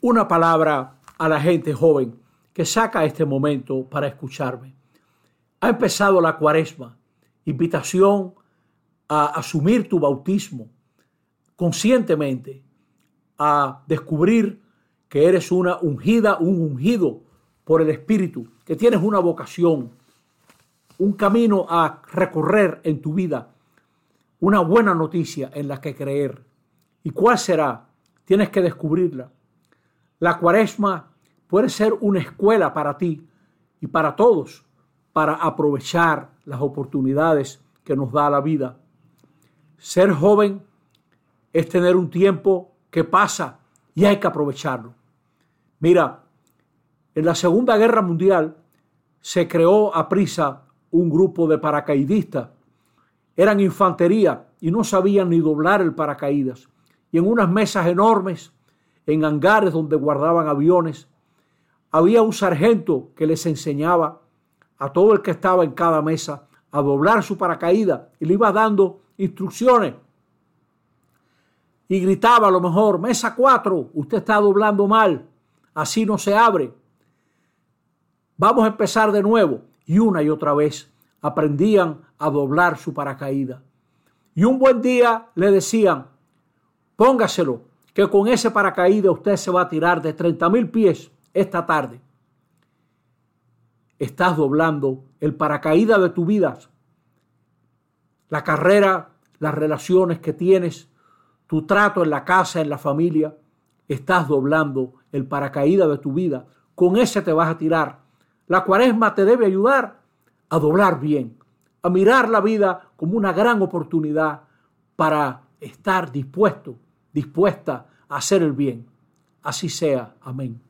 una palabra a la gente joven que saca este momento para escucharme. Ha empezado la cuaresma, invitación a asumir tu bautismo conscientemente, a descubrir que eres una ungida, un ungido por el Espíritu, que tienes una vocación, un camino a recorrer en tu vida, una buena noticia en la que creer. ¿Y cuál será? Tienes que descubrirla. La cuaresma puede ser una escuela para ti y para todos para aprovechar las oportunidades que nos da la vida. Ser joven es tener un tiempo que pasa y hay que aprovecharlo. Mira, en la Segunda Guerra Mundial se creó a prisa un grupo de paracaidistas. Eran infantería y no sabían ni doblar el paracaídas. Y en unas mesas enormes, en hangares donde guardaban aviones, había un sargento que les enseñaba a todo el que estaba en cada mesa a doblar su paracaídas y le iba dando instrucciones. Y gritaba a lo mejor, mesa 4, usted está doblando mal, así no se abre. Vamos a empezar de nuevo. Y una y otra vez aprendían a doblar su paracaídas. Y un buen día le decían, póngaselo, que con ese paracaídas usted se va a tirar de 30 mil pies esta tarde. Estás doblando el paracaídas de tu vida, la carrera, las relaciones que tienes, tu trato en la casa, en la familia. Estás doblando el paracaídas de tu vida. Con ese te vas a tirar. La cuaresma te debe ayudar a doblar bien, a mirar la vida como una gran oportunidad para estar dispuesto, dispuesta a hacer el bien. Así sea. Amén.